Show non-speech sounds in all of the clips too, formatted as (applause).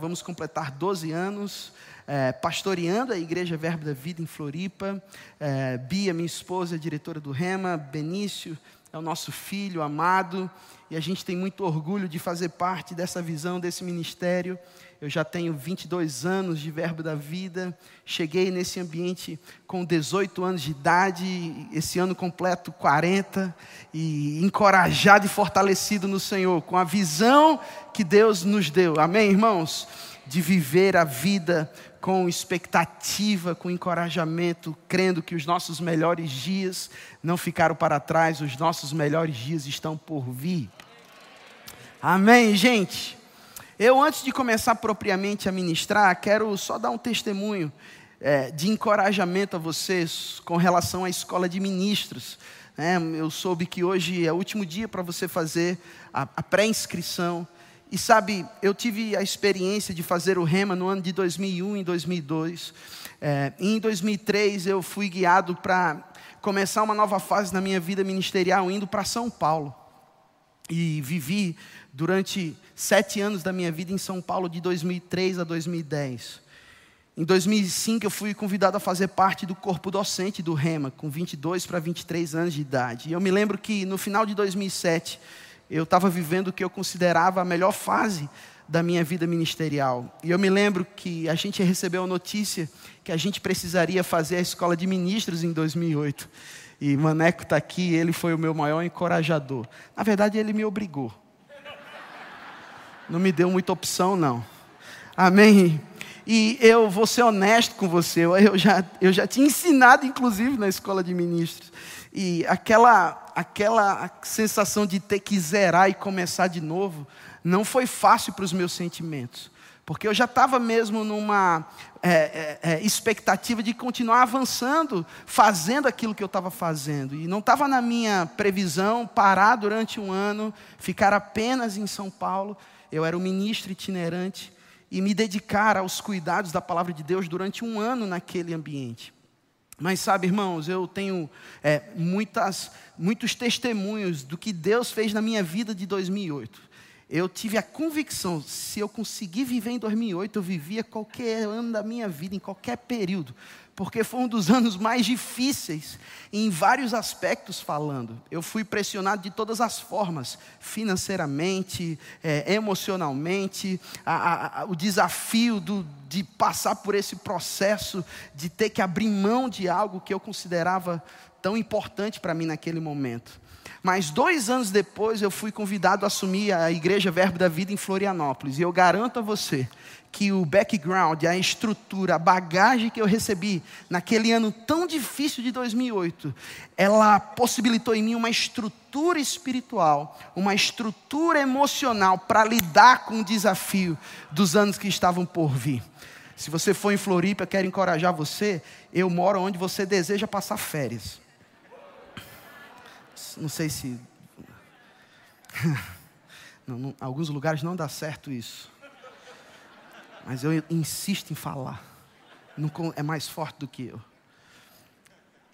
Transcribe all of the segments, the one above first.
Vamos completar 12 anos é, pastoreando a Igreja Verbo da Vida em Floripa. É, Bia, minha esposa, é diretora do Rema. Benício é o nosso filho amado. E a gente tem muito orgulho de fazer parte dessa visão, desse ministério. Eu já tenho 22 anos de Verbo da Vida. Cheguei nesse ambiente com 18 anos de idade, esse ano completo 40, e encorajado e fortalecido no Senhor, com a visão que Deus nos deu. Amém, irmãos? De viver a vida com expectativa, com encorajamento, crendo que os nossos melhores dias não ficaram para trás, os nossos melhores dias estão por vir. Amém, gente? Eu, antes de começar propriamente a ministrar, quero só dar um testemunho é, de encorajamento a vocês com relação à escola de ministros. É, eu soube que hoje é o último dia para você fazer a, a pré-inscrição. E sabe, eu tive a experiência de fazer o REMA no ano de 2001 e 2002. É, em 2003 eu fui guiado para começar uma nova fase na minha vida ministerial, indo para São Paulo. E vivi durante sete anos da minha vida em São Paulo, de 2003 a 2010. Em 2005, eu fui convidado a fazer parte do corpo docente do REMA, com 22 para 23 anos de idade. E eu me lembro que no final de 2007, eu estava vivendo o que eu considerava a melhor fase da minha vida ministerial. E eu me lembro que a gente recebeu a notícia que a gente precisaria fazer a escola de ministros em 2008. E Maneco está aqui, ele foi o meu maior encorajador. Na verdade, ele me obrigou não me deu muita opção, não. Amém? E eu vou ser honesto com você, eu já, eu já tinha ensinado, inclusive, na escola de ministros. E aquela, aquela sensação de ter que zerar e começar de novo, não foi fácil para os meus sentimentos. Porque eu já estava mesmo numa é, é, é, expectativa de continuar avançando, fazendo aquilo que eu estava fazendo. E não estava na minha previsão parar durante um ano, ficar apenas em São Paulo eu era um ministro itinerante e me dedicar aos cuidados da palavra de Deus durante um ano naquele ambiente. Mas sabe, irmãos, eu tenho é, muitas, muitos testemunhos do que Deus fez na minha vida de 2008. Eu tive a convicção, se eu conseguir viver em 2008, eu vivia qualquer ano da minha vida, em qualquer período porque foi um dos (laughs) anos mais difíceis, em vários aspectos falando. Eu fui pressionado de todas as formas, financeiramente, é, emocionalmente, a, a, o desafio do, de passar por esse processo, de ter que abrir mão de algo que eu considerava tão importante para mim naquele momento. Mas dois anos depois eu fui convidado a assumir a Igreja Verbo da Vida em Florianópolis. E eu garanto a você que o background, a estrutura, a bagagem que eu recebi naquele ano tão difícil de 2008, ela possibilitou em mim uma estrutura espiritual, uma estrutura emocional para lidar com o desafio dos anos que estavam por vir. Se você for em Floripa, quero encorajar você. Eu moro onde você deseja passar férias. Não sei se. (laughs) Alguns lugares não dá certo isso mas eu insisto em falar. Não é mais forte do que eu.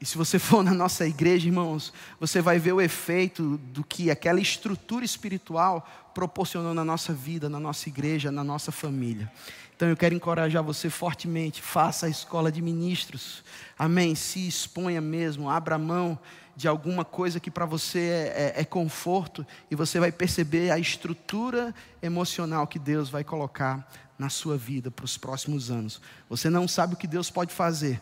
E se você (laughs) for na nossa igreja, irmãos, você vai ver o efeito do que aquela estrutura espiritual proporcionou na nossa vida, na nossa igreja, na nossa família. Então eu quero encorajar você fortemente, faça a escola de ministros. Amém. Se exponha mesmo, abra mão de alguma coisa que para você é, é, é conforto e você vai perceber a estrutura emocional que Deus vai colocar na sua vida para os próximos anos. Você não sabe o que Deus pode fazer.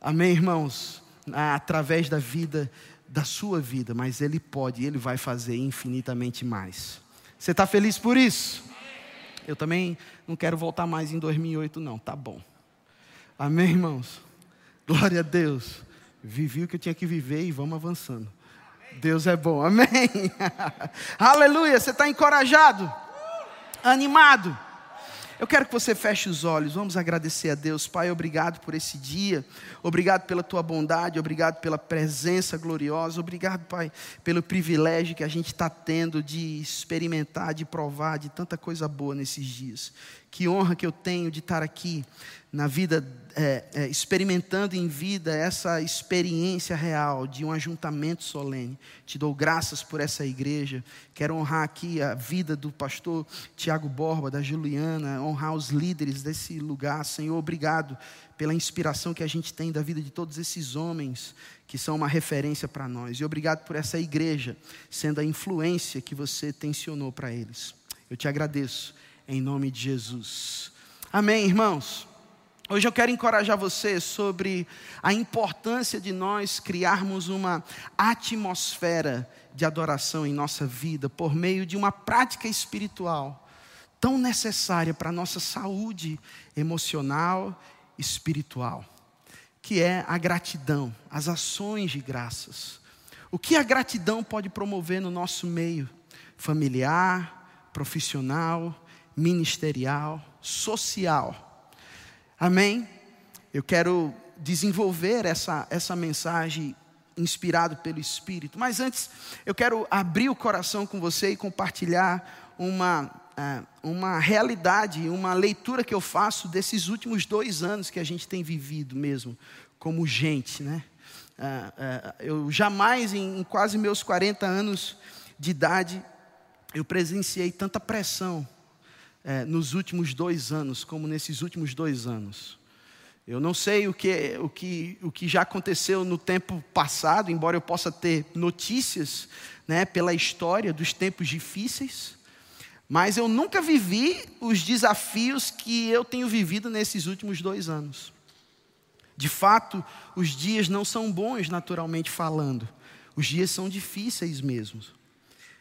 Amém, irmãos? Através da vida, da sua vida, mas Ele pode, Ele vai fazer infinitamente mais. Você está feliz por isso? Eu também não quero voltar mais em 2008, não, tá bom. Amém, irmãos? Glória a Deus. Vivi o que eu tinha que viver e vamos avançando. Deus é bom, amém. (laughs) Aleluia, você está encorajado, animado. Eu quero que você feche os olhos, vamos agradecer a Deus. Pai, obrigado por esse dia, obrigado pela tua bondade, obrigado pela presença gloriosa, obrigado, Pai, pelo privilégio que a gente está tendo de experimentar, de provar de tanta coisa boa nesses dias. Que honra que eu tenho de estar aqui na vida, é, é, experimentando em vida essa experiência real de um ajuntamento solene. Te dou graças por essa igreja. Quero honrar aqui a vida do pastor Tiago Borba, da Juliana, honrar os líderes desse lugar. Senhor, obrigado pela inspiração que a gente tem da vida de todos esses homens que são uma referência para nós. E obrigado por essa igreja sendo a influência que você tensionou para eles. Eu te agradeço em nome de Jesus. Amém, irmãos. Hoje eu quero encorajar você sobre a importância de nós criarmos uma atmosfera de adoração em nossa vida por meio de uma prática espiritual tão necessária para a nossa saúde emocional e espiritual, que é a gratidão, as ações de graças. O que a gratidão pode promover no nosso meio familiar, profissional, ministerial, social Amém? Eu quero desenvolver essa, essa mensagem inspirado pelo Espírito. Mas antes, eu quero abrir o coração com você e compartilhar uma, é, uma realidade, uma leitura que eu faço desses últimos dois anos que a gente tem vivido mesmo, como gente, né? É, é, eu jamais, em quase meus 40 anos de idade, eu presenciei tanta pressão é, nos últimos dois anos, como nesses últimos dois anos. Eu não sei o que, o, que, o que já aconteceu no tempo passado, embora eu possa ter notícias né, pela história dos tempos difíceis, mas eu nunca vivi os desafios que eu tenho vivido nesses últimos dois anos. De fato, os dias não são bons, naturalmente falando, os dias são difíceis mesmo.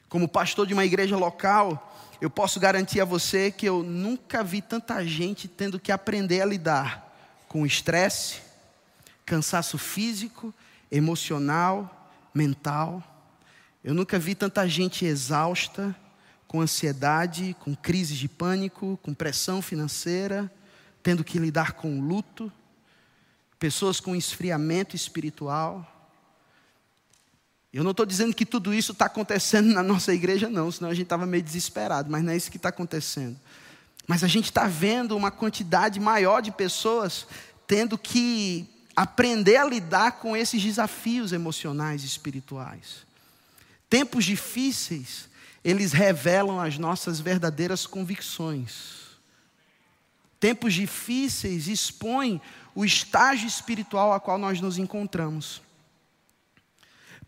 Como pastor de uma igreja local, eu posso garantir a você que eu nunca vi tanta gente tendo que aprender a lidar com estresse, cansaço físico, emocional, mental. Eu nunca vi tanta gente exausta, com ansiedade, com crises de pânico, com pressão financeira, tendo que lidar com luto, pessoas com esfriamento espiritual. Eu não estou dizendo que tudo isso está acontecendo na nossa igreja, não, senão a gente estava meio desesperado, mas não é isso que está acontecendo. Mas a gente está vendo uma quantidade maior de pessoas tendo que aprender a lidar com esses desafios emocionais e espirituais. Tempos difíceis, eles revelam as nossas verdadeiras convicções. Tempos difíceis expõem o estágio espiritual a qual nós nos encontramos.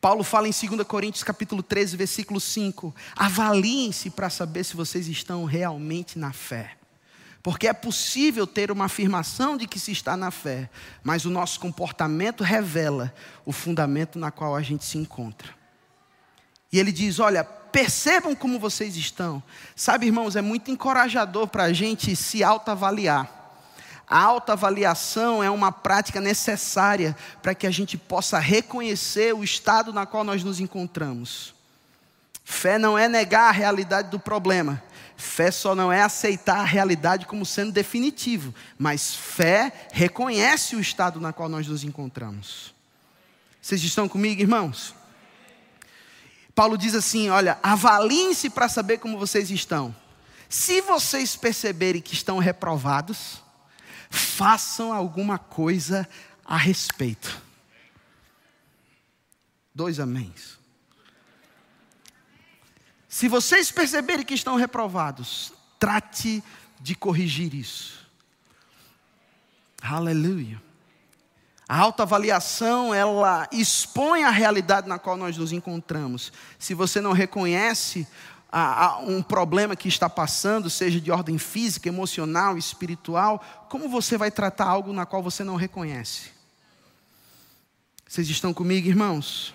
Paulo fala em 2 Coríntios capítulo 13, versículo 5: Avaliem-se para saber se vocês estão realmente na fé. Porque é possível ter uma afirmação de que se está na fé, mas o nosso comportamento revela o fundamento na qual a gente se encontra. E ele diz: Olha, percebam como vocês estão. Sabe, irmãos, é muito encorajador para a gente se autoavaliar. A autoavaliação é uma prática necessária para que a gente possa reconhecer o estado na qual nós nos encontramos. Fé não é negar a realidade do problema. Fé só não é aceitar a realidade como sendo definitivo, mas fé reconhece o estado na qual nós nos encontramos. Vocês estão comigo, irmãos? Paulo diz assim: olha, avaliem-se para saber como vocês estão. Se vocês perceberem que estão reprovados, façam alguma coisa a respeito. Dois améns. Se vocês perceberem que estão reprovados, trate de corrigir isso. Aleluia. A autoavaliação, ela expõe a realidade na qual nós nos encontramos. Se você não reconhece a, a um problema que está passando, seja de ordem física, emocional, espiritual, como você vai tratar algo na qual você não reconhece? Vocês estão comigo, irmãos?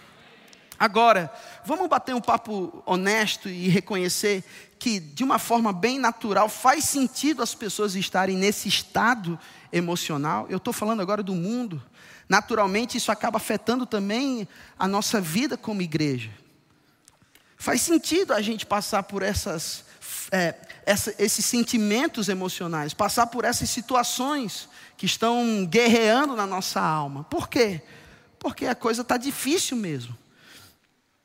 Agora, vamos bater um papo honesto e reconhecer que, de uma forma bem natural, faz sentido as pessoas estarem nesse estado emocional. Eu estou falando agora do mundo. Naturalmente, isso acaba afetando também a nossa vida como igreja. Faz sentido a gente passar por essas, é, essa, esses sentimentos emocionais, passar por essas situações que estão guerreando na nossa alma. Por quê? Porque a coisa está difícil mesmo.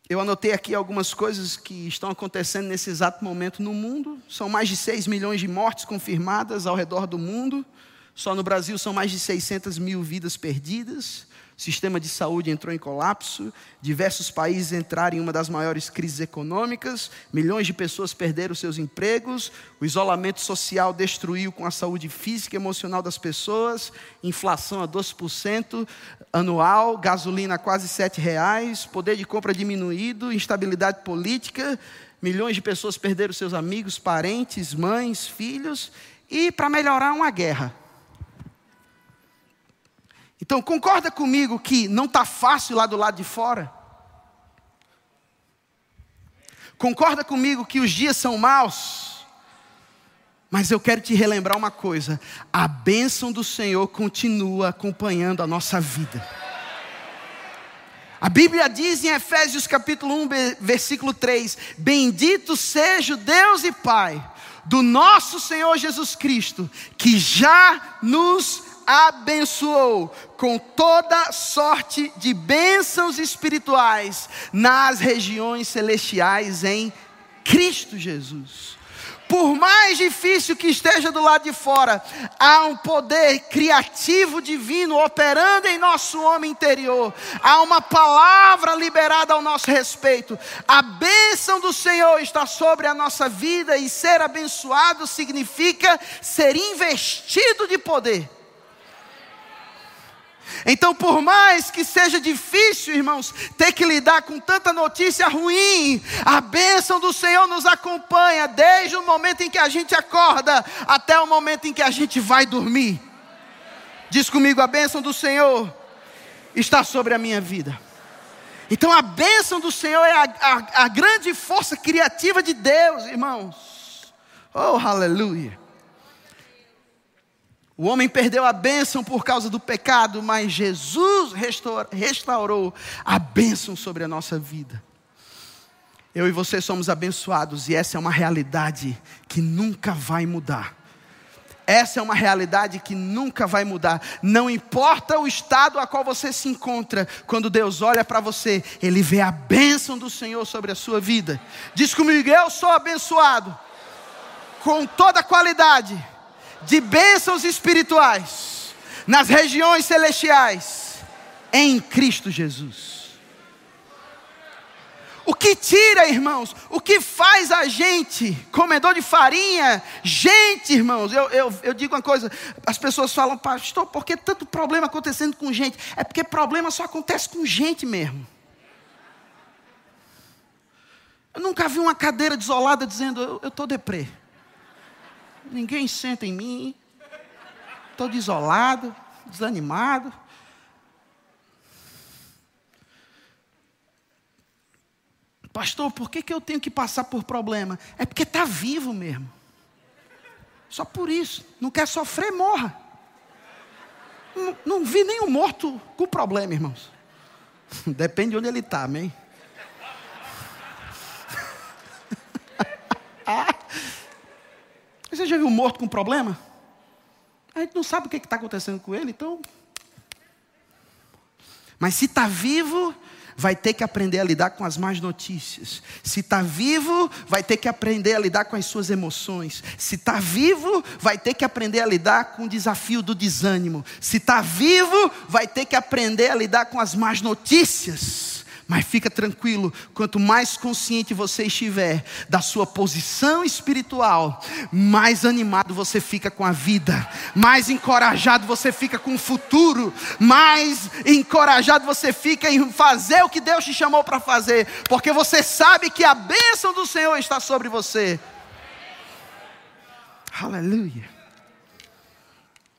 Eu anotei aqui algumas coisas que estão acontecendo nesse exato momento no mundo. São mais de 6 milhões de mortes confirmadas ao redor do mundo. Só no Brasil são mais de 600 mil vidas perdidas sistema de saúde entrou em colapso, diversos países entraram em uma das maiores crises econômicas, milhões de pessoas perderam seus empregos, o isolamento social destruiu com a saúde física e emocional das pessoas, inflação a 12% anual, gasolina a quase R$ reais, poder de compra diminuído, instabilidade política, milhões de pessoas perderam seus amigos, parentes, mães, filhos, e para melhorar uma guerra. Então, concorda comigo que não está fácil lá do lado de fora? Concorda comigo que os dias são maus? Mas eu quero te relembrar uma coisa: a bênção do Senhor continua acompanhando a nossa vida. A Bíblia diz em Efésios capítulo 1, versículo 3: Bendito seja o Deus e Pai do nosso Senhor Jesus Cristo, que já nos abençoou com toda sorte de bênçãos espirituais nas regiões celestiais em Cristo Jesus. Por mais difícil que esteja do lado de fora, há um poder criativo divino operando em nosso homem interior. Há uma palavra liberada ao nosso respeito. A bênção do Senhor está sobre a nossa vida e ser abençoado significa ser investido de poder. Então, por mais que seja difícil, irmãos, ter que lidar com tanta notícia ruim, a bênção do Senhor nos acompanha desde o momento em que a gente acorda até o momento em que a gente vai dormir. Diz comigo: a bênção do Senhor está sobre a minha vida. Então, a bênção do Senhor é a, a, a grande força criativa de Deus, irmãos. Oh, aleluia. O homem perdeu a bênção por causa do pecado, mas Jesus restaurou a bênção sobre a nossa vida. Eu e você somos abençoados e essa é uma realidade que nunca vai mudar. Essa é uma realidade que nunca vai mudar. Não importa o estado a qual você se encontra, quando Deus olha para você, Ele vê a bênção do Senhor sobre a sua vida. Diz comigo, eu sou abençoado com toda qualidade de bênçãos espirituais nas regiões celestiais em Cristo Jesus. O que tira, irmãos, o que faz a gente comedor de farinha? Gente, irmãos, eu, eu, eu digo uma coisa: as pessoas falam, pastor, por que tanto problema acontecendo com gente? É porque problema só acontece com gente mesmo. Eu nunca vi uma cadeira desolada dizendo, eu estou deprê ninguém senta em mim, estou desolado, desanimado. Pastor, por que, que eu tenho que passar por problema? É porque está vivo mesmo. Só por isso. Não quer sofrer, morra. Não, não vi nenhum morto com problema, irmãos. (laughs) Depende de onde ele está, amém? (laughs) Você já viu um morto com problema? A gente não sabe o que está acontecendo com ele, então. Mas se está vivo, vai ter que aprender a lidar com as más notícias. Se está vivo, vai ter que aprender a lidar com as suas emoções. Se está vivo, vai ter que aprender a lidar com o desafio do desânimo. Se está vivo, vai ter que aprender a lidar com as más notícias. Mas fica tranquilo, quanto mais consciente você estiver da sua posição espiritual, mais animado você fica com a vida, mais encorajado você fica com o futuro, mais encorajado você fica em fazer o que Deus te chamou para fazer, porque você sabe que a bênção do Senhor está sobre você. Aleluia.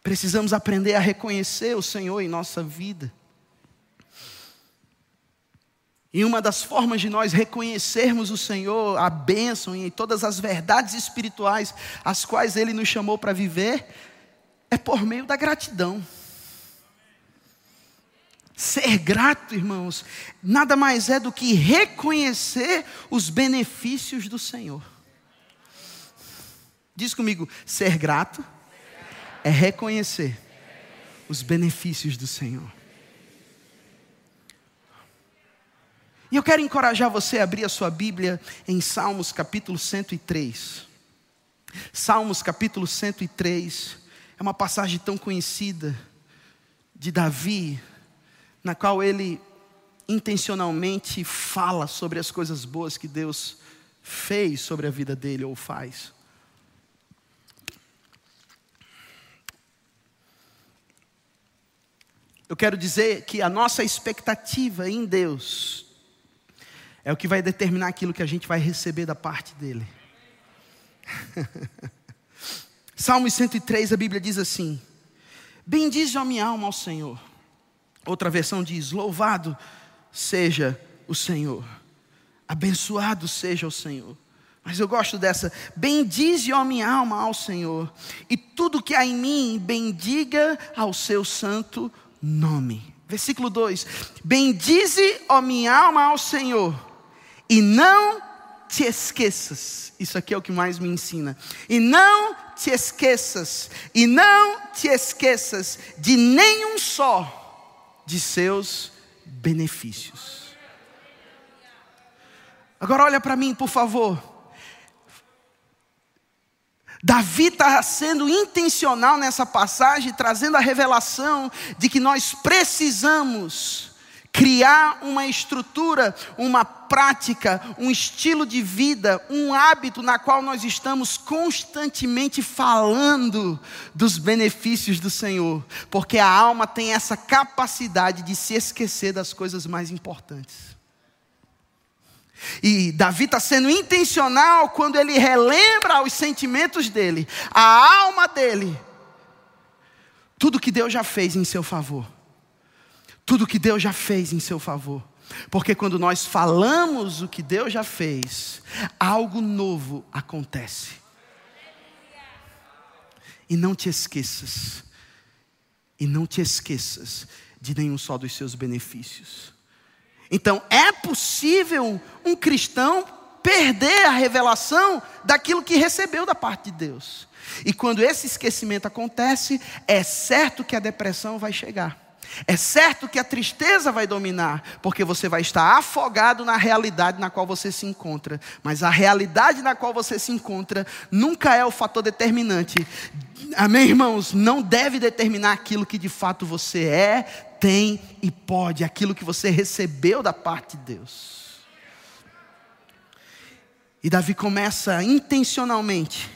Precisamos aprender a reconhecer o Senhor em nossa vida. E uma das formas de nós reconhecermos o Senhor, a bênção e todas as verdades espirituais as quais Ele nos chamou para viver, é por meio da gratidão. Ser grato, irmãos, nada mais é do que reconhecer os benefícios do Senhor. Diz comigo, ser grato é reconhecer os benefícios do Senhor. E eu quero encorajar você a abrir a sua Bíblia em Salmos capítulo 103. Salmos capítulo 103 é uma passagem tão conhecida de Davi, na qual ele intencionalmente fala sobre as coisas boas que Deus fez sobre a vida dele ou faz. Eu quero dizer que a nossa expectativa em Deus é o que vai determinar aquilo que a gente vai receber da parte dele. (laughs) Salmo 103, a Bíblia diz assim: Bendize a minha alma ao Senhor. Outra versão diz: Louvado seja o Senhor, abençoado seja o Senhor. Mas eu gosto dessa: Bendize a minha alma ao Senhor, e tudo que há em mim, bendiga ao seu santo nome. Versículo 2: Bendize, ó minha alma, ao Senhor, e não te esqueças. Isso aqui é o que mais me ensina. E não te esqueças, e não te esqueças de nenhum só de seus benefícios. Agora olha para mim, por favor. Davi está sendo intencional nessa passagem, trazendo a revelação de que nós precisamos criar uma estrutura, uma prática, um estilo de vida, um hábito na qual nós estamos constantemente falando dos benefícios do Senhor, porque a alma tem essa capacidade de se esquecer das coisas mais importantes. E Davi está sendo intencional quando ele relembra os sentimentos dele, a alma dele, tudo que Deus já fez em seu favor. Tudo que Deus já fez em seu favor. Porque quando nós falamos o que Deus já fez, algo novo acontece. E não te esqueças, e não te esqueças de nenhum só dos seus benefícios. Então, é possível um cristão perder a revelação daquilo que recebeu da parte de Deus. E quando esse esquecimento acontece, é certo que a depressão vai chegar. É certo que a tristeza vai dominar, porque você vai estar afogado na realidade na qual você se encontra. Mas a realidade na qual você se encontra nunca é o fator determinante. Amém, irmãos? Não deve determinar aquilo que de fato você é, tem e pode, aquilo que você recebeu da parte de Deus. E Davi começa intencionalmente,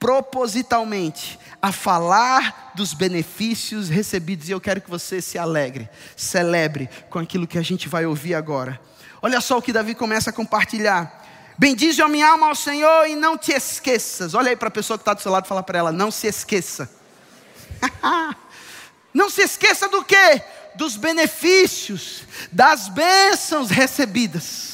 propositalmente, a falar dos benefícios recebidos, e eu quero que você se alegre, celebre com aquilo que a gente vai ouvir agora. Olha só o que Davi começa a compartilhar. Bendize a minha alma ao Senhor e não te esqueças. Olha aí para a pessoa que está do seu lado e fala para ela: não se esqueça. (laughs) não se esqueça do que? Dos benefícios, das bênçãos recebidas.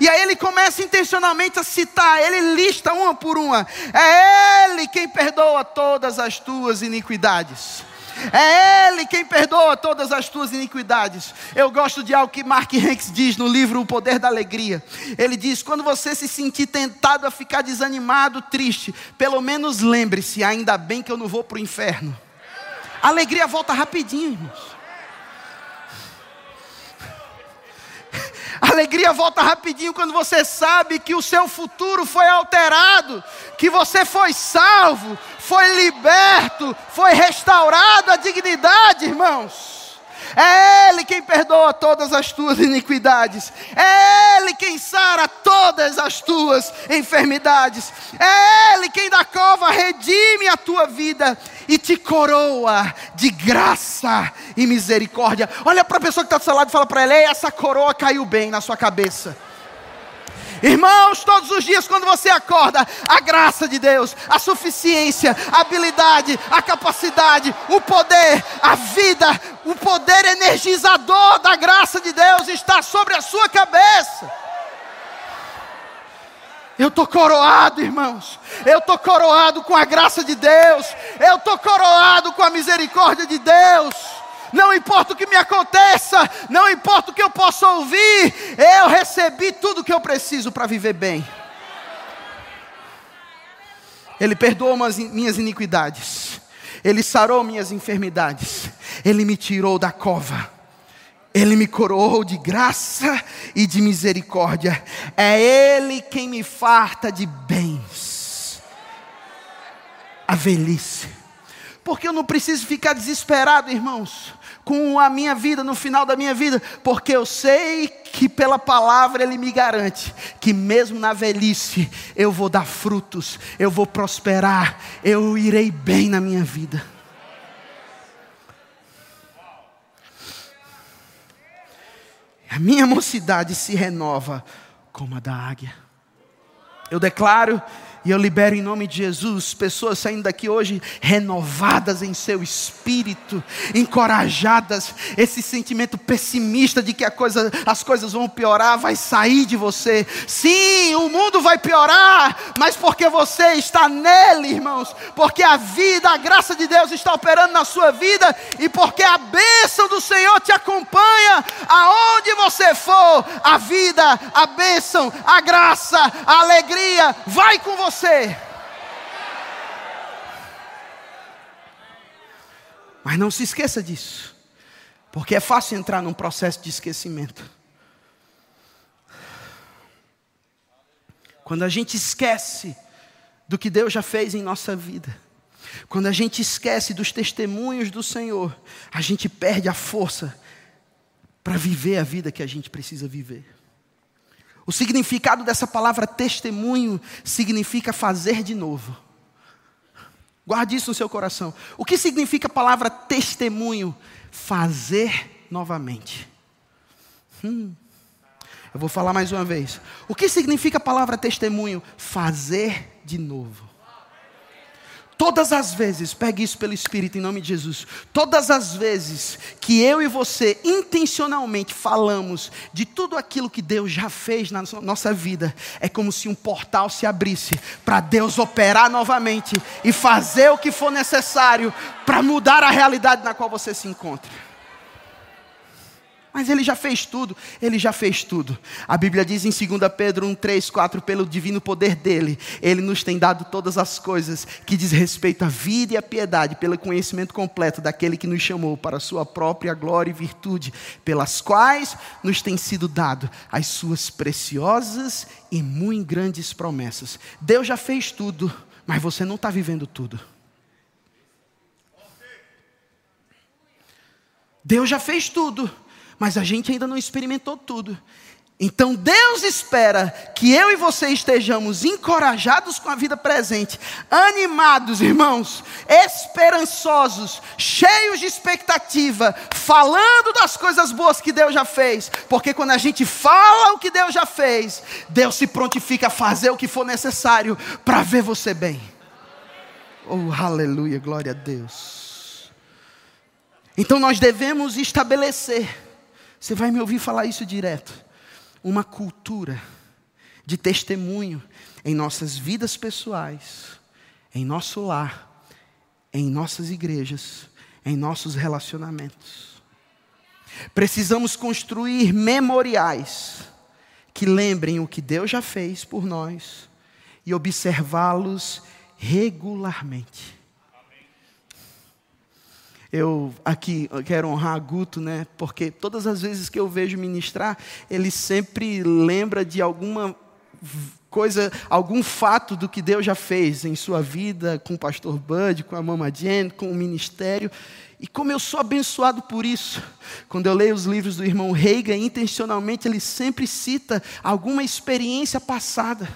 E aí ele começa intencionalmente a citar, ele lista uma por uma. É Ele quem perdoa todas as tuas iniquidades. É Ele quem perdoa todas as tuas iniquidades. Eu gosto de algo que Mark Hanks diz no livro O Poder da Alegria. Ele diz: quando você se sentir tentado a ficar desanimado, triste, pelo menos lembre-se, ainda bem que eu não vou para o inferno. A alegria volta rapidinho, irmãos. A alegria volta rapidinho quando você sabe que o seu futuro foi alterado, que você foi salvo, foi liberto, foi restaurado a dignidade, irmãos. É Ele quem perdoa todas as tuas iniquidades. É Ele quem sara todas as tuas enfermidades. É Ele quem da cova redime a tua vida e te coroa de graça e misericórdia. Olha para a pessoa que está do seu lado e fala para ela: essa coroa caiu bem na sua cabeça. Irmãos, todos os dias quando você acorda, a graça de Deus, a suficiência, a habilidade, a capacidade, o poder, a vida, o poder energizador da graça de Deus está sobre a sua cabeça. Eu estou coroado, irmãos. Eu estou coroado com a graça de Deus. Eu estou coroado com a misericórdia de Deus não importa o que me aconteça, não importa o que eu possa ouvir, eu recebi tudo o que eu preciso para viver bem. Ele perdoou minhas iniquidades, Ele sarou minhas enfermidades, Ele me tirou da cova Ele me coroou de graça e de misericórdia. É Ele quem me farta de bens. A velhice. Porque eu não preciso ficar desesperado, irmãos, com a minha vida, no final da minha vida, porque eu sei que pela palavra Ele me garante que mesmo na velhice eu vou dar frutos, eu vou prosperar, eu irei bem na minha vida. A minha mocidade se renova como a da águia. Eu declaro e eu libero em nome de Jesus pessoas saindo daqui hoje renovadas em seu espírito, encorajadas. Esse sentimento pessimista de que coisa, as coisas vão piorar vai sair de você. Sim, o mundo vai piorar, mas porque você está nele, irmãos. Porque a vida, a graça de Deus está operando na sua vida e porque a bênção do Senhor te acompanha aonde você for. A vida, a bênção, a graça, a alegria vai com você você. Mas não se esqueça disso, porque é fácil entrar num processo de esquecimento. Quando a gente esquece do que Deus já fez em nossa vida, quando a gente esquece dos testemunhos do Senhor, a gente perde a força para viver a vida que a gente precisa viver. O significado dessa palavra testemunho significa fazer de novo. Guarde isso no seu coração. O que significa a palavra testemunho? Fazer novamente. Hum. Eu vou falar mais uma vez. O que significa a palavra testemunho? Fazer de novo. Todas as vezes, pegue isso pelo Espírito em nome de Jesus. Todas as vezes que eu e você intencionalmente falamos de tudo aquilo que Deus já fez na nossa vida, é como se um portal se abrisse para Deus operar novamente e fazer o que for necessário para mudar a realidade na qual você se encontra. Mas ele já fez tudo, ele já fez tudo. A Bíblia diz em 2 Pedro 1, 3, 4, pelo divino poder dele, ele nos tem dado todas as coisas que diz respeito à vida e à piedade, pelo conhecimento completo daquele que nos chamou para a sua própria glória e virtude, pelas quais nos tem sido dado as suas preciosas e muito grandes promessas. Deus já fez tudo, mas você não está vivendo tudo. Deus já fez tudo mas a gente ainda não experimentou tudo. Então Deus espera que eu e você estejamos encorajados com a vida presente, animados, irmãos, esperançosos, cheios de expectativa, falando das coisas boas que Deus já fez, porque quando a gente fala o que Deus já fez, Deus se prontifica a fazer o que for necessário para ver você bem. Oh, aleluia, glória a Deus. Então nós devemos estabelecer você vai me ouvir falar isso direto. Uma cultura de testemunho em nossas vidas pessoais, em nosso lar, em nossas igrejas, em nossos relacionamentos. Precisamos construir memoriais que lembrem o que Deus já fez por nós e observá-los regularmente. Eu aqui quero honrar Guto, né? Porque todas as vezes que eu vejo ministrar, ele sempre lembra de alguma coisa, algum fato do que Deus já fez em sua vida, com o pastor Bud, com a Mama Jen, com o ministério. E como eu sou abençoado por isso, quando eu leio os livros do irmão Reiga, intencionalmente ele sempre cita alguma experiência passada.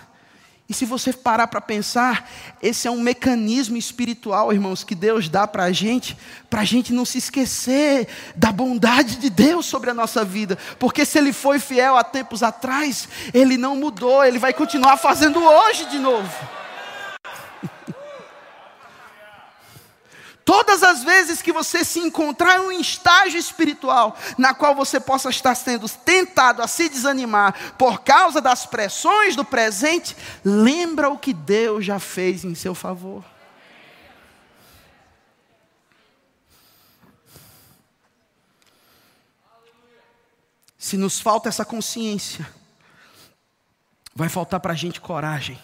E se você parar para pensar, esse é um mecanismo espiritual, irmãos, que Deus dá para a gente, para a gente não se esquecer da bondade de Deus sobre a nossa vida. Porque se Ele foi fiel há tempos atrás, Ele não mudou, Ele vai continuar fazendo hoje de novo. Todas as vezes que você se encontrar em um estágio espiritual na qual você possa estar sendo tentado a se desanimar por causa das pressões do presente, lembra o que Deus já fez em seu favor. Se nos falta essa consciência, vai faltar para a gente coragem.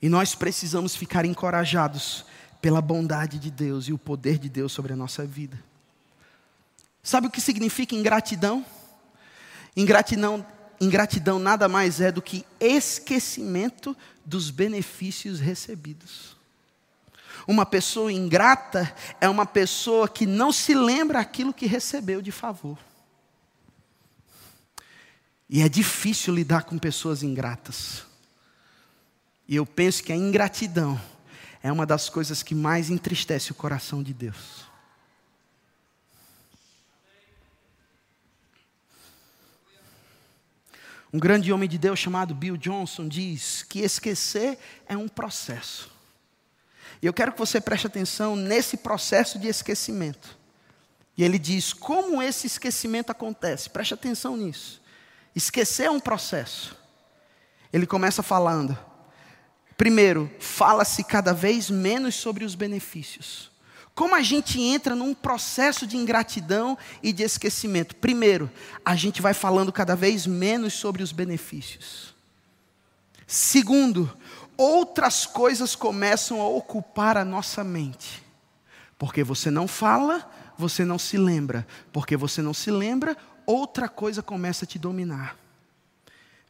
E nós precisamos ficar encorajados pela bondade de Deus e o poder de Deus sobre a nossa vida. Sabe o que significa ingratidão? Ingratidão, ingratidão nada mais é do que esquecimento dos benefícios recebidos. Uma pessoa ingrata é uma pessoa que não se lembra aquilo que recebeu de favor. E é difícil lidar com pessoas ingratas. E eu penso que a ingratidão é uma das coisas que mais entristece o coração de Deus. Um grande homem de Deus chamado Bill Johnson diz que esquecer é um processo. E eu quero que você preste atenção nesse processo de esquecimento. E ele diz como esse esquecimento acontece. Preste atenção nisso. Esquecer é um processo. Ele começa falando. Primeiro, fala-se cada vez menos sobre os benefícios. Como a gente entra num processo de ingratidão e de esquecimento? Primeiro, a gente vai falando cada vez menos sobre os benefícios. Segundo, outras coisas começam a ocupar a nossa mente. Porque você não fala, você não se lembra. Porque você não se lembra, outra coisa começa a te dominar.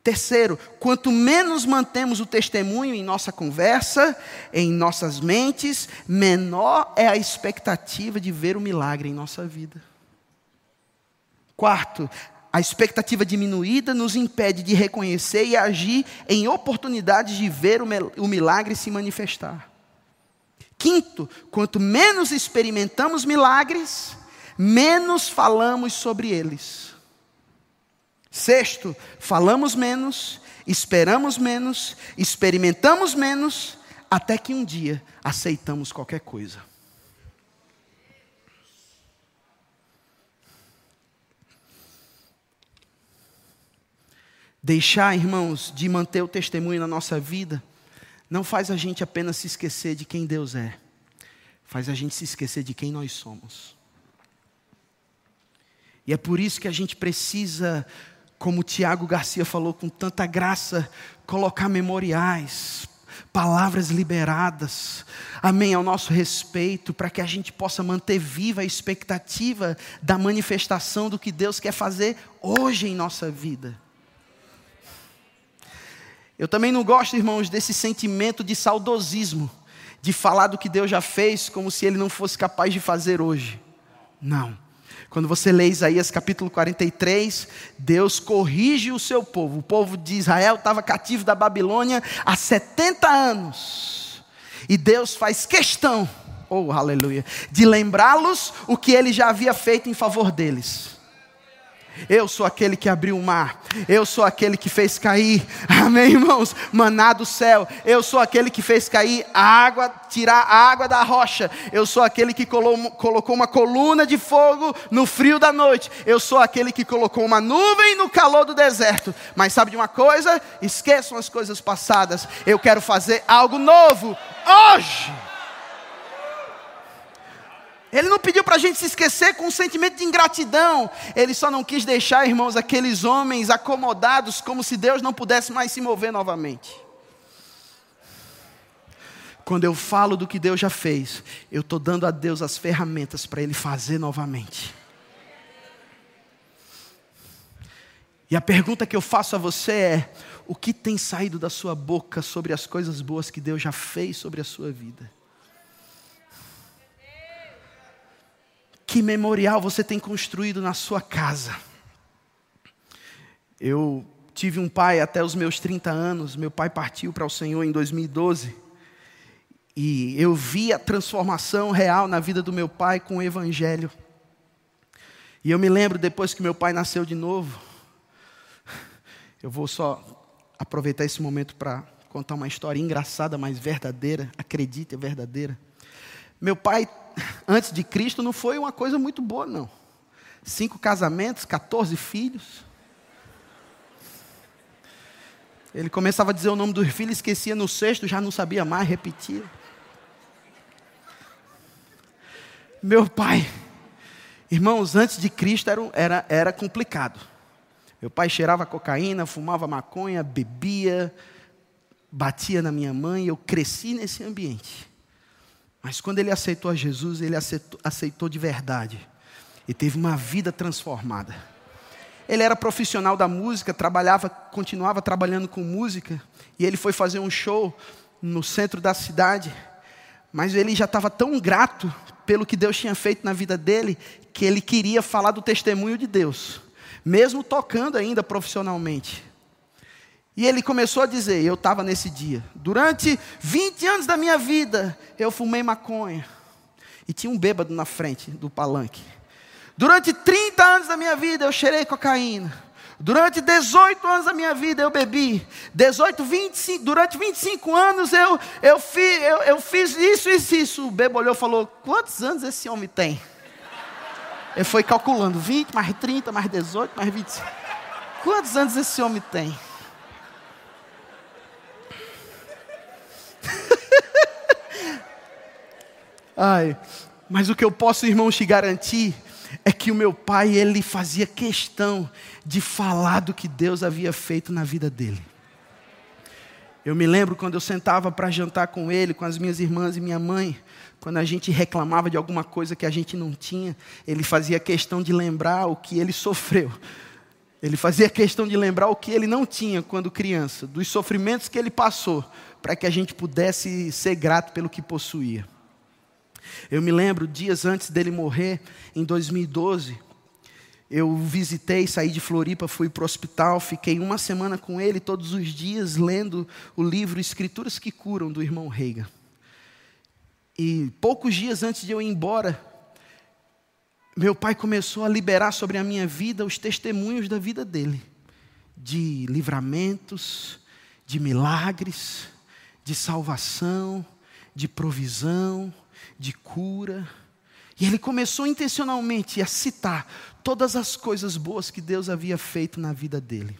Terceiro, quanto menos mantemos o testemunho em nossa conversa, em nossas mentes, menor é a expectativa de ver o milagre em nossa vida. Quarto, a expectativa diminuída nos impede de reconhecer e agir em oportunidades de ver o milagre se manifestar. Quinto, quanto menos experimentamos milagres, menos falamos sobre eles. Sexto, falamos menos, esperamos menos, experimentamos menos, até que um dia aceitamos qualquer coisa. Deixar, irmãos, de manter o testemunho na nossa vida, não faz a gente apenas se esquecer de quem Deus é, faz a gente se esquecer de quem nós somos. E é por isso que a gente precisa como Tiago Garcia falou com tanta graça, colocar memoriais, palavras liberadas, amém, ao nosso respeito, para que a gente possa manter viva a expectativa da manifestação do que Deus quer fazer hoje em nossa vida. Eu também não gosto, irmãos, desse sentimento de saudosismo, de falar do que Deus já fez como se Ele não fosse capaz de fazer hoje. Não. Quando você lê Isaías capítulo 43, Deus corrige o seu povo. O povo de Israel estava cativo da Babilônia há 70 anos. E Deus faz questão, oh aleluia, de lembrá-los o que ele já havia feito em favor deles. Eu sou aquele que abriu o mar. Eu sou aquele que fez cair, (laughs) amém, irmãos? Maná do céu. Eu sou aquele que fez cair a água, tirar a água da rocha. Eu sou aquele que colocou uma coluna de fogo no frio da noite. Eu sou aquele que colocou uma nuvem no calor do deserto. Mas sabe de uma coisa? Esqueçam as coisas passadas. Eu quero fazer algo novo hoje. Ele não pediu para a gente se esquecer com um sentimento de ingratidão. Ele só não quis deixar, irmãos, aqueles homens acomodados como se Deus não pudesse mais se mover novamente. Quando eu falo do que Deus já fez, eu estou dando a Deus as ferramentas para Ele fazer novamente. E a pergunta que eu faço a você é: o que tem saído da sua boca sobre as coisas boas que Deus já fez sobre a sua vida? Que memorial você tem construído na sua casa? Eu tive um pai até os meus 30 anos, meu pai partiu para o Senhor em 2012. E eu vi a transformação real na vida do meu pai com o Evangelho. E eu me lembro, depois que meu pai nasceu de novo, eu vou só aproveitar esse momento para contar uma história engraçada, mas verdadeira, acredite, é verdadeira. Meu pai antes de Cristo não foi uma coisa muito boa, não. Cinco casamentos, 14 filhos. Ele começava a dizer o nome dos filhos, esquecia no sexto, já não sabia mais, repetia. Meu pai, irmãos, antes de Cristo era, era, era complicado. Meu pai cheirava cocaína, fumava maconha, bebia, batia na minha mãe, eu cresci nesse ambiente. Mas quando ele aceitou a Jesus, ele aceitou, aceitou de verdade. e teve uma vida transformada. Ele era profissional da música, trabalhava, continuava trabalhando com música, e ele foi fazer um show no centro da cidade, mas ele já estava tão grato pelo que Deus tinha feito na vida dele, que ele queria falar do testemunho de Deus, mesmo tocando ainda profissionalmente. E ele começou a dizer: Eu estava nesse dia. Durante 20 anos da minha vida, eu fumei maconha. E tinha um bêbado na frente do palanque. Durante 30 anos da minha vida, eu cheirei cocaína. Durante 18 anos da minha vida eu bebi. 18, 25, durante 25 anos eu, eu, fi, eu, eu fiz isso, isso, isso. O bebo olhou e falou: Quantos anos esse homem tem? Ele foi calculando: 20, mais 30, mais 18, mais 25. Quantos anos esse homem tem? (laughs) Ai, mas o que eu posso, irmãos, te garantir é que o meu pai, ele fazia questão de falar do que Deus havia feito na vida dele. Eu me lembro quando eu sentava para jantar com ele, com as minhas irmãs e minha mãe, quando a gente reclamava de alguma coisa que a gente não tinha, ele fazia questão de lembrar o que ele sofreu. Ele fazia questão de lembrar o que ele não tinha quando criança, dos sofrimentos que ele passou, para que a gente pudesse ser grato pelo que possuía. Eu me lembro, dias antes dele morrer, em 2012, eu visitei, saí de Floripa, fui para o hospital, fiquei uma semana com ele, todos os dias, lendo o livro Escrituras que Curam, do irmão Reagan. E poucos dias antes de eu ir embora, meu pai começou a liberar sobre a minha vida os testemunhos da vida dele, de livramentos, de milagres, de salvação, de provisão, de cura. E ele começou intencionalmente a citar todas as coisas boas que Deus havia feito na vida dele.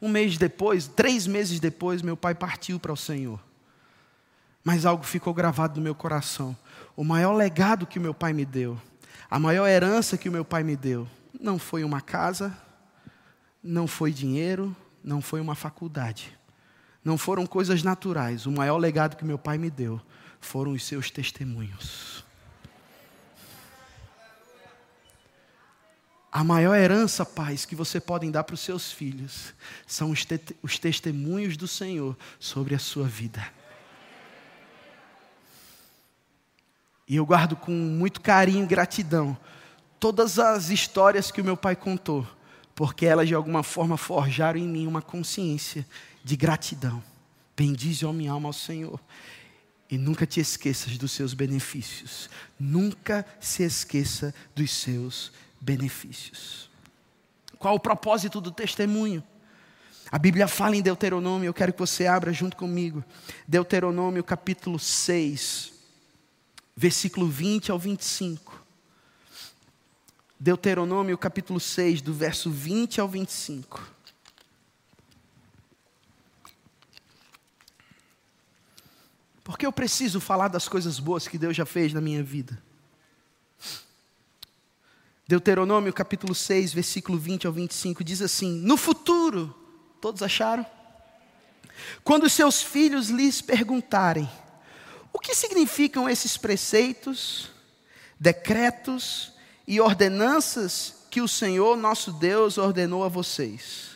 Um mês depois, três meses depois, meu pai partiu para o Senhor. Mas algo ficou gravado no meu coração. O maior legado que meu pai me deu, a maior herança que o meu pai me deu, não foi uma casa, não foi dinheiro, não foi uma faculdade. Não foram coisas naturais. O maior legado que meu pai me deu foram os seus testemunhos. A maior herança, pais, que você podem dar para os seus filhos são os, te os testemunhos do Senhor sobre a sua vida. E eu guardo com muito carinho e gratidão todas as histórias que o meu pai contou, porque elas de alguma forma forjaram em mim uma consciência de gratidão. Bendize, ó minha alma, ao Senhor. E nunca te esqueças dos seus benefícios. Nunca se esqueça dos seus benefícios. Qual o propósito do testemunho? A Bíblia fala em Deuteronômio, eu quero que você abra junto comigo. Deuteronômio capítulo 6, versículo 20 ao 25. Deuteronômio capítulo 6, do verso 20 ao 25. Porque eu preciso falar das coisas boas que Deus já fez na minha vida. Deuteronômio capítulo 6, versículo 20 ao 25 diz assim: No futuro, todos acharam? Quando seus filhos lhes perguntarem: O que significam esses preceitos, decretos e ordenanças que o Senhor nosso Deus ordenou a vocês?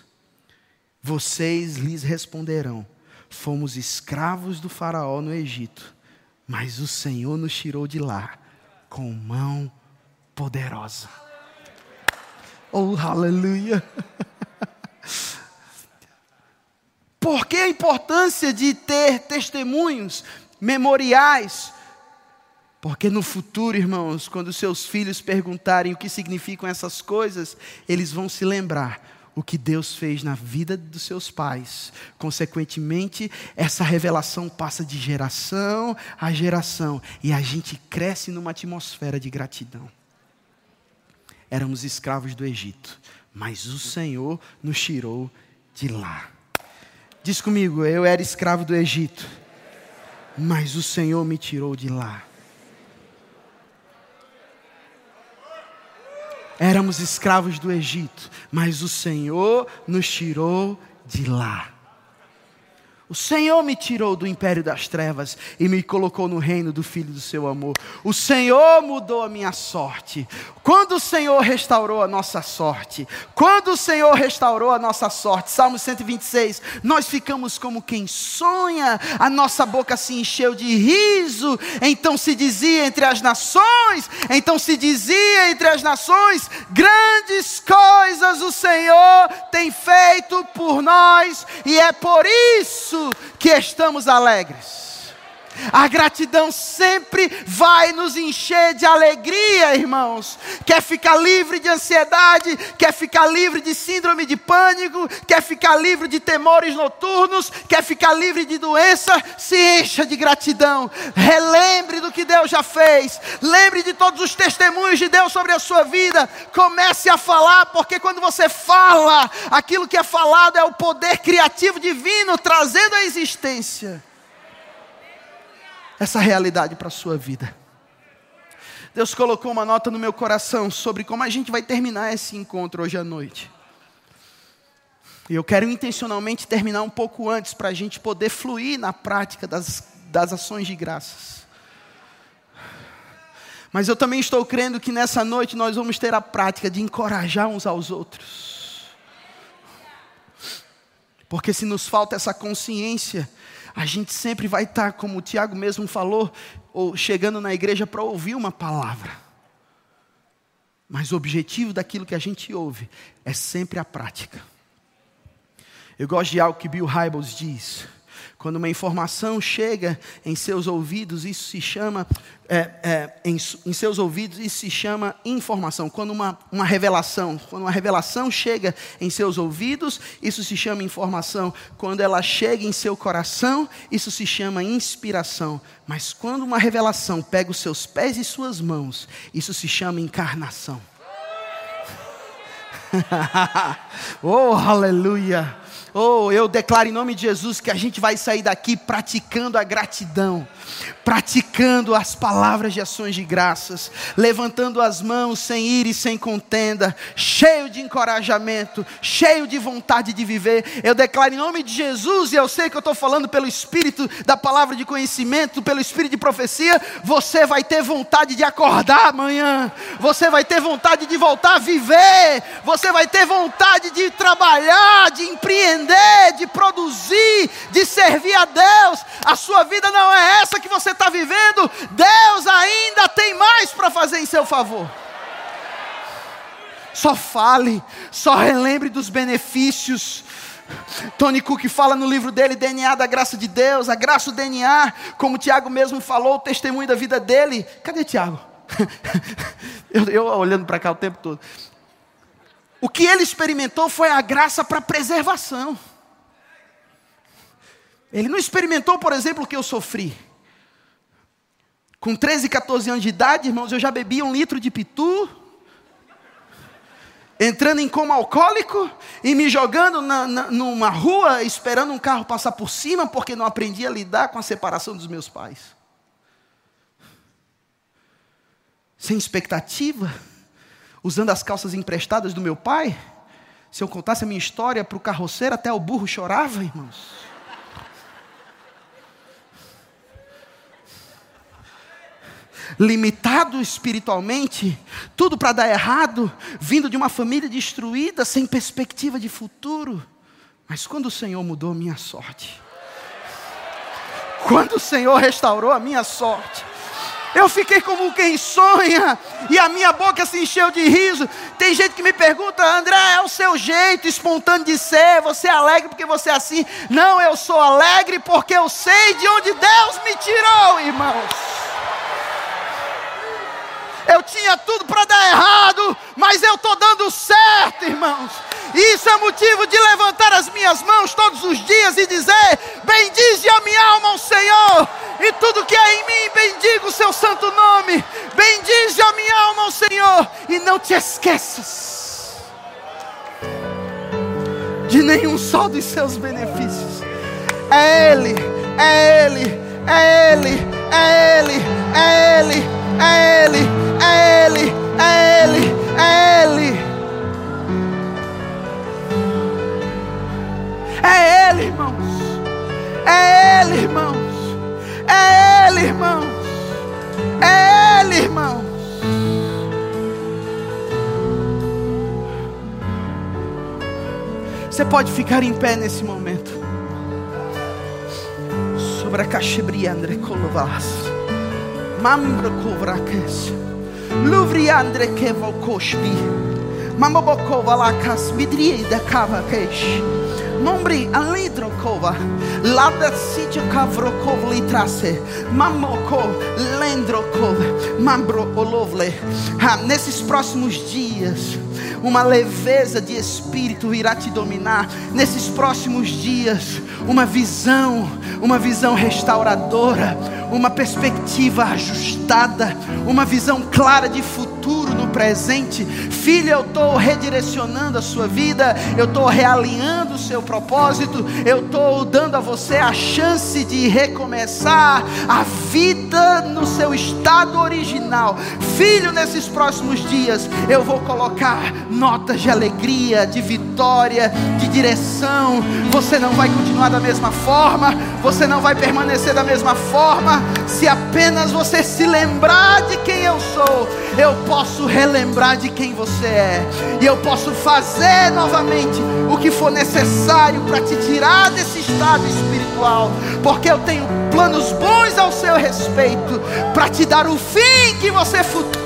Vocês lhes responderão: Fomos escravos do Faraó no Egito, mas o Senhor nos tirou de lá com mão poderosa. Oh, aleluia! (laughs) Por que a importância de ter testemunhos, memoriais? Porque no futuro, irmãos, quando seus filhos perguntarem o que significam essas coisas, eles vão se lembrar o que Deus fez na vida dos seus pais. Consequentemente, essa revelação passa de geração a geração e a gente cresce numa atmosfera de gratidão. Éramos escravos do Egito, mas o Senhor nos tirou de lá. Diz comigo, eu era escravo do Egito, mas o Senhor me tirou de lá. Éramos escravos do Egito, mas o Senhor nos tirou de lá. O Senhor me tirou do império das trevas e me colocou no reino do Filho do seu amor. O Senhor mudou a minha sorte. Quando o Senhor restaurou a nossa sorte, quando o Senhor restaurou a nossa sorte, Salmo 126, nós ficamos como quem sonha, a nossa boca se encheu de riso. Então se dizia entre as nações, então se dizia entre as nações: grandes coisas o Senhor tem feito por nós, e é por isso isso que estamos alegres. A gratidão sempre vai nos encher de alegria, irmãos. Quer ficar livre de ansiedade, quer ficar livre de síndrome de pânico, quer ficar livre de temores noturnos, quer ficar livre de doença, se encha de gratidão. Relembre do que Deus já fez. Lembre de todos os testemunhos de Deus sobre a sua vida. Comece a falar, porque quando você fala, aquilo que é falado é o poder criativo divino trazendo a existência essa realidade para a sua vida. Deus colocou uma nota no meu coração sobre como a gente vai terminar esse encontro hoje à noite. E eu quero intencionalmente terminar um pouco antes, para a gente poder fluir na prática das, das ações de graças. Mas eu também estou crendo que nessa noite nós vamos ter a prática de encorajar uns aos outros. Porque se nos falta essa consciência a gente sempre vai estar, como o Tiago mesmo falou, ou chegando na igreja para ouvir uma palavra. Mas o objetivo daquilo que a gente ouve é sempre a prática. Eu gosto de algo que Bill Hybels diz. Quando uma informação chega em seus ouvidos, isso se chama, é, é, em, em, seus ouvidos, isso se chama informação. Quando uma, uma revelação, quando uma revelação chega em seus ouvidos, isso se chama informação. Quando ela chega em seu coração, isso se chama inspiração. Mas quando uma revelação pega os seus pés e suas mãos, isso se chama encarnação. (laughs) oh, aleluia! Oh, eu declaro em nome de Jesus que a gente vai sair daqui praticando a gratidão, praticando as palavras de ações de graças, levantando as mãos sem ir e sem contenda, cheio de encorajamento, cheio de vontade de viver. Eu declaro em nome de Jesus, e eu sei que eu estou falando pelo Espírito da palavra de conhecimento, pelo Espírito de profecia, você vai ter vontade de acordar amanhã, você vai ter vontade de voltar a viver, você vai ter vontade de trabalhar, de empreender empreender, de produzir, de servir a Deus. A sua vida não é essa que você está vivendo. Deus ainda tem mais para fazer em seu favor. Só fale, só relembre dos benefícios. Tony Cook fala no livro dele, DNA da graça de Deus, a graça do DNA, como o Tiago mesmo falou, o testemunho da vida dele. Cadê Tiago? (laughs) eu, eu olhando para cá o tempo todo. O que ele experimentou foi a graça para preservação. Ele não experimentou, por exemplo, o que eu sofri. Com 13, 14 anos de idade, irmãos, eu já bebia um litro de pitu, entrando em coma alcoólico e me jogando na, na, numa rua, esperando um carro passar por cima, porque não aprendi a lidar com a separação dos meus pais. Sem expectativa usando as calças emprestadas do meu pai, se eu contasse a minha história para o carroceiro, até o burro chorava, irmãos. Limitado espiritualmente, tudo para dar errado, vindo de uma família destruída, sem perspectiva de futuro. Mas quando o Senhor mudou a minha sorte, quando o Senhor restaurou a minha sorte, eu fiquei como quem sonha, e a minha boca se encheu de riso. Tem gente que me pergunta, André, é o seu jeito espontâneo de ser, você é alegre porque você é assim. Não, eu sou alegre porque eu sei de onde Deus me tirou, irmãos. Eu tinha tudo para dar errado, mas eu estou dando certo, irmãos. Isso é motivo de levantar as minhas mãos todos os dias e dizer: Bendize a minha alma ao Senhor, e tudo que é em mim, bendiga o seu santo nome. Bendize a minha alma ao Senhor, e não te esqueças de nenhum só dos seus benefícios. É Ele, é Ele, é Ele, é Ele, é Ele, é Ele, é Ele, é Ele, é Ele, é Ele. É Ele, irmãos. É Ele, irmãos. É Ele, irmãos. É Ele, irmãos. Você pode ficar em pé nesse momento. Sobre a cachebriandre colovas. Mambro covraques. É Luvriandre kevokoshbi. Mamobokova lakas midri da kavakesh. Mombri alidrokova. Lada sitio kavrokov litrase. Mamoko lendrokov. Mambro olovle. Ah, nesses próximos dias uma leveza de espírito irá te dominar nesses próximos dias, uma visão, uma visão restauradora, uma perspectiva ajustada, uma visão clara de futuro no presente. Filho, eu estou redirecionando a sua vida, eu estou realinhando o seu propósito, eu estou dando a você a chance de recomeçar a vida no seu estado original. Filho, nesses próximos dias, eu vou colocar notas de alegria, de vitória, de direção. Você não vai continuar da mesma forma, você não vai permanecer da mesma forma. Se apenas você se lembrar de quem eu sou, eu posso relembrar de quem você é, e eu posso fazer novamente o que for necessário para te tirar desse estado espiritual, porque eu tenho planos bons ao seu respeito, para te dar o fim que você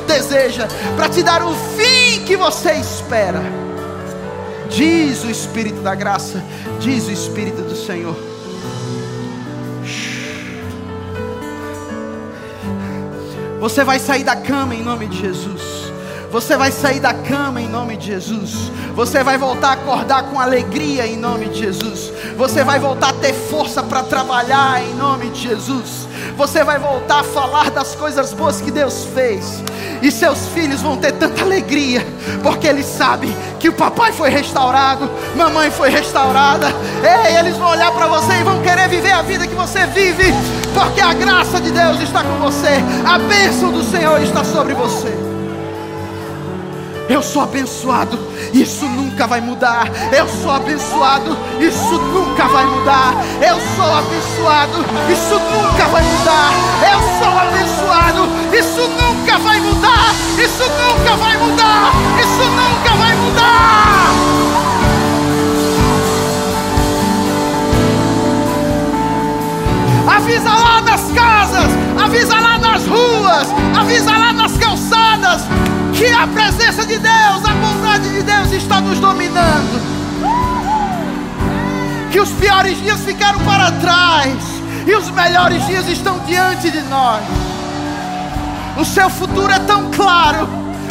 deseja, para te dar o fim que você espera. Diz o Espírito da graça, diz o Espírito do Senhor. Você vai sair da cama em nome de Jesus. Você vai sair da cama em nome de Jesus. Você vai voltar a acordar com alegria em nome de Jesus. Você vai voltar a ter força para trabalhar em nome de Jesus. Você vai voltar a falar das coisas boas que Deus fez. E seus filhos vão ter tanta alegria, porque eles sabem que o papai foi restaurado, mamãe foi restaurada. Ei, eles vão olhar para você e vão querer viver a vida que você vive, porque a graça de Deus está com você, a bênção do Senhor está sobre você. Eu sou abençoado, isso nunca vai mudar. Eu sou abençoado, isso nunca vai mudar. Eu sou abençoado, isso nunca vai mudar. Eu sou abençoado, isso nunca vai mudar. Isso nunca vai mudar. Isso nunca vai mudar. Avisa lá nas casas, avisa lá nas ruas, avisa lá nas calçadas que a presença de Deus, a bondade de Deus está nos dominando. Que os piores dias ficaram para trás e os melhores dias estão diante de nós. O seu futuro é tão claro,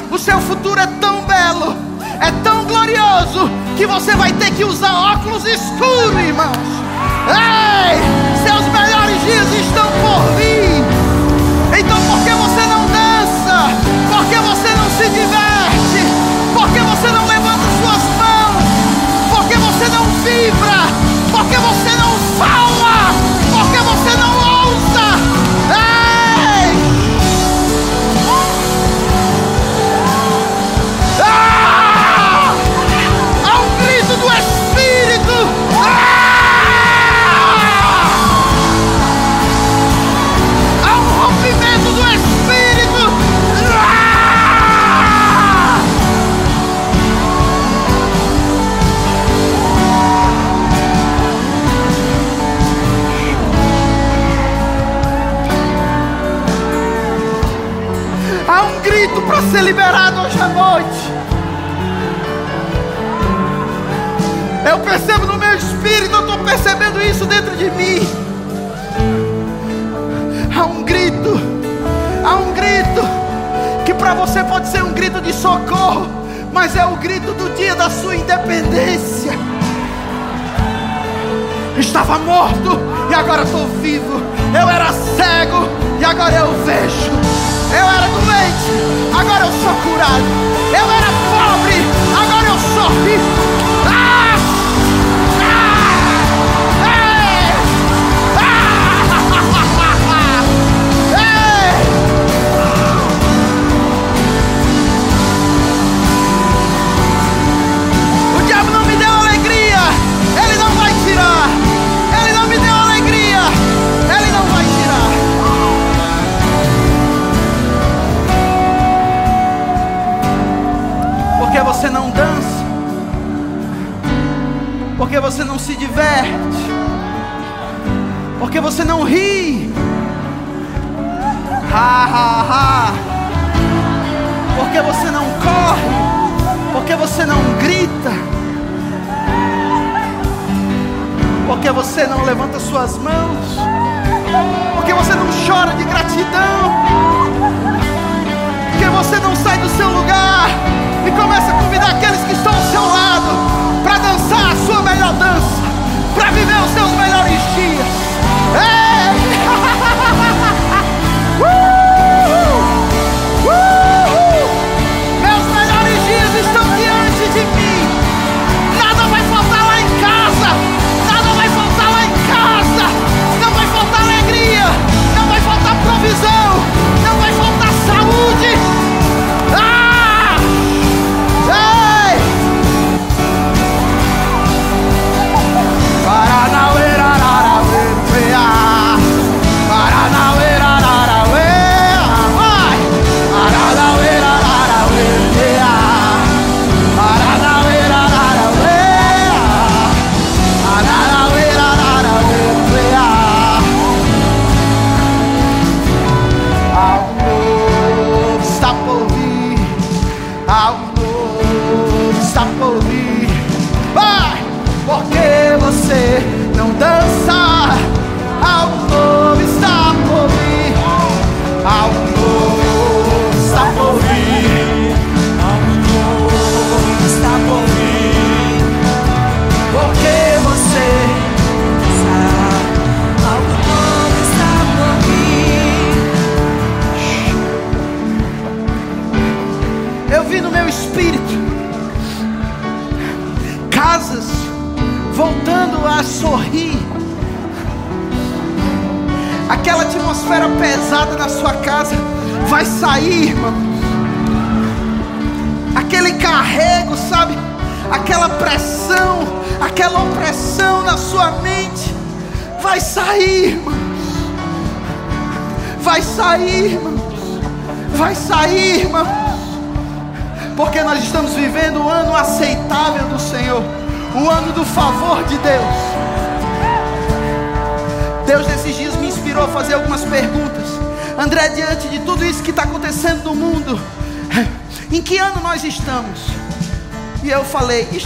o seu futuro é tão belo, é tão glorioso que você vai ter que usar óculos escuros, irmãos. Ei, seus melhores dias estão por vir. Diverte? Porque você não levanta suas mãos? Porque você não vibra? Porque você ser liberado hoje à noite. Eu percebo no meu espírito, eu estou percebendo isso dentro de mim. Há um grito, há um grito, que para você pode ser um grito de socorro, mas é o grito do dia da sua independência. Estava morto e agora estou vivo. Eu era cego e agora eu vejo. Eu era doente, agora eu sou curado. Eu era pobre, agora eu sou rico.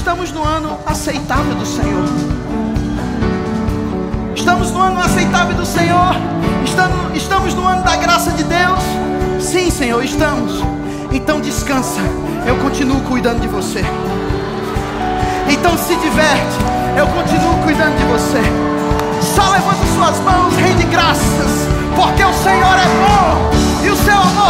estamos no ano aceitável do Senhor. Estamos no ano aceitável do Senhor. Estamos, estamos no ano da graça de Deus. Sim, Senhor, estamos. Então descansa. Eu continuo cuidando de você. Então se diverte. Eu continuo cuidando de você. Só levanta suas mãos, rei de graças. Porque o Senhor é bom. E o seu amor.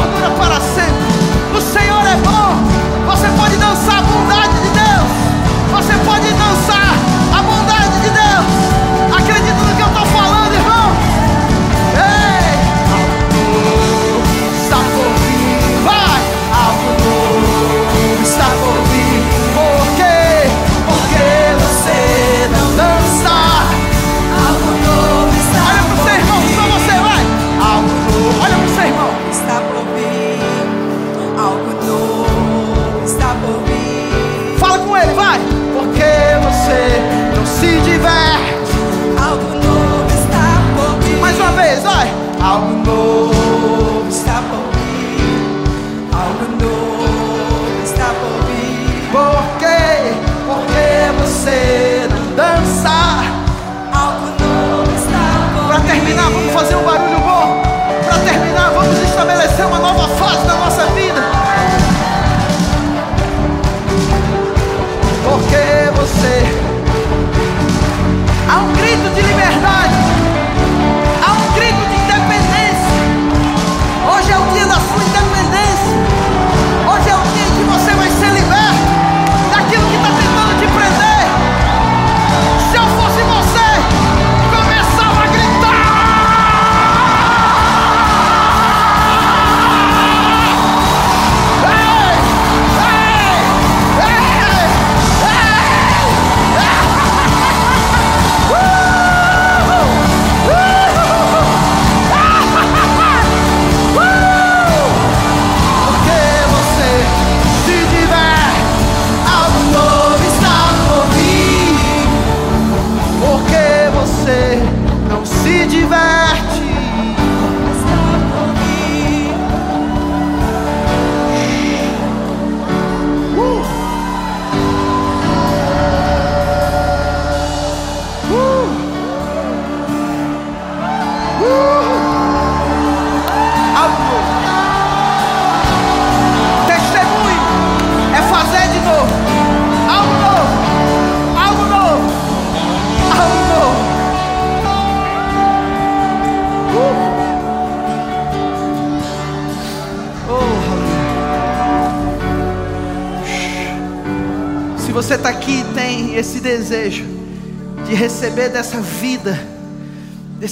é uma nova fase na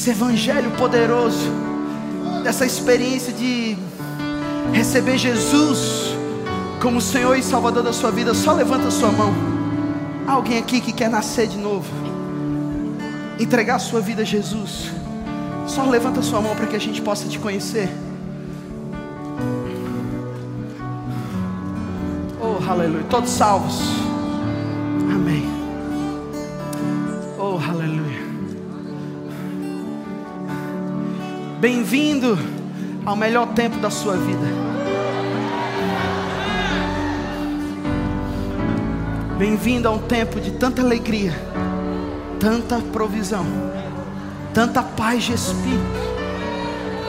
desse evangelho poderoso, dessa experiência de receber Jesus como Senhor e Salvador da sua vida, só levanta a sua mão. Alguém aqui que quer nascer de novo, entregar a sua vida a Jesus. Só levanta a sua mão para que a gente possa te conhecer. Oh, aleluia. Todos salvos. Bem-vindo ao melhor tempo da sua vida. Bem-vindo a um tempo de tanta alegria, tanta provisão, tanta paz de espírito,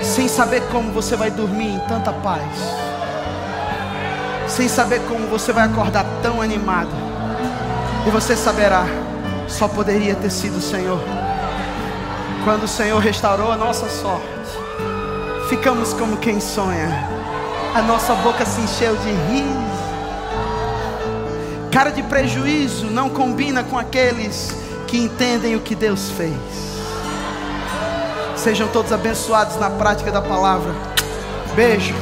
sem saber como você vai dormir em tanta paz, sem saber como você vai acordar tão animado, e você saberá, só poderia ter sido o Senhor, quando o Senhor restaurou a nossa sorte ficamos como quem sonha. A nossa boca se encheu de riso. Cara de prejuízo não combina com aqueles que entendem o que Deus fez. Sejam todos abençoados na prática da palavra. Beijo.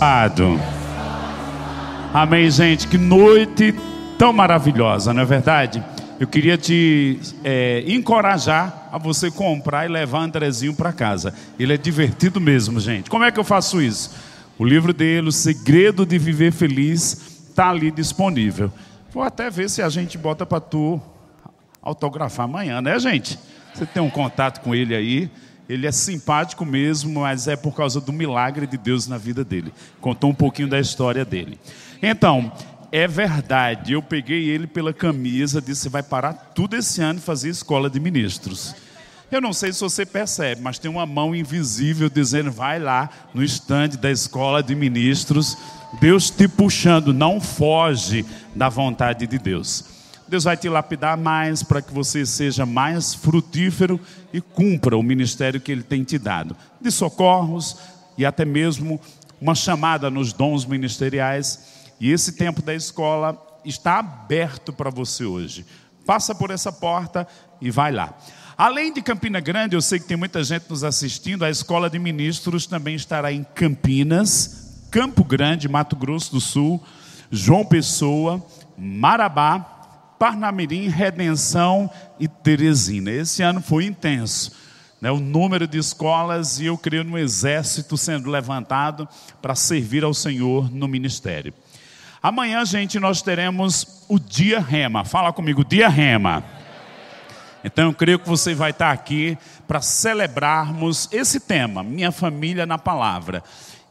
Ado. Amém, gente. Que noite tão maravilhosa, não é verdade? Eu queria te é, encorajar a você comprar e levar Andrezinho para casa. Ele é divertido mesmo, gente. Como é que eu faço isso? O livro dele, O Segredo de Viver Feliz, está ali disponível. Vou até ver se a gente bota para tu autografar amanhã, né, gente? Você tem um contato com ele aí. Ele é simpático mesmo, mas é por causa do milagre de Deus na vida dele. Contou um pouquinho da história dele. Então, é verdade, eu peguei ele pela camisa, disse: vai parar tudo esse ano e fazer escola de ministros. Eu não sei se você percebe, mas tem uma mão invisível dizendo: vai lá no estande da escola de ministros, Deus te puxando, não foge da vontade de Deus. Deus vai te lapidar mais para que você seja mais frutífero e cumpra o ministério que Ele tem te dado de socorros e até mesmo uma chamada nos dons ministeriais e esse tempo da escola está aberto para você hoje. Passa por essa porta e vai lá. Além de Campina Grande, eu sei que tem muita gente nos assistindo, a Escola de Ministros também estará em Campinas, Campo Grande, Mato Grosso do Sul, João Pessoa, Marabá, Parnamirim, Redenção e Teresina. Esse ano foi intenso. Né, o número de escolas e eu creio no exército sendo levantado para servir ao Senhor no ministério. Amanhã, gente, nós teremos o dia rema. Fala comigo, dia rema. Então eu creio que você vai estar aqui para celebrarmos esse tema, minha família na palavra,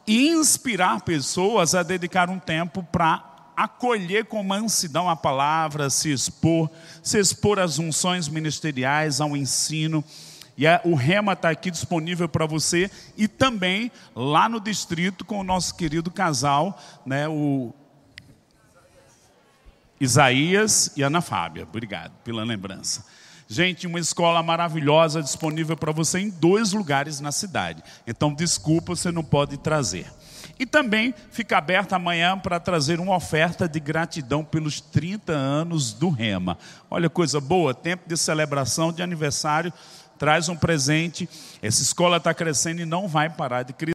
e inspirar pessoas a dedicar um tempo para acolher com mansidão a palavra, se expor, se expor às unções ministeriais, ao ensino. E a, o Rema está aqui disponível para você e também lá no distrito com o nosso querido casal, né, o Isaías e Ana Fábia. Obrigado pela lembrança. Gente, uma escola maravilhosa disponível para você em dois lugares na cidade. Então, desculpa, você não pode trazer. E também fica aberta amanhã para trazer uma oferta de gratidão pelos 30 anos do Rema. Olha coisa boa, tempo de celebração de aniversário, traz um presente. Essa escola está crescendo e não vai parar de crescer.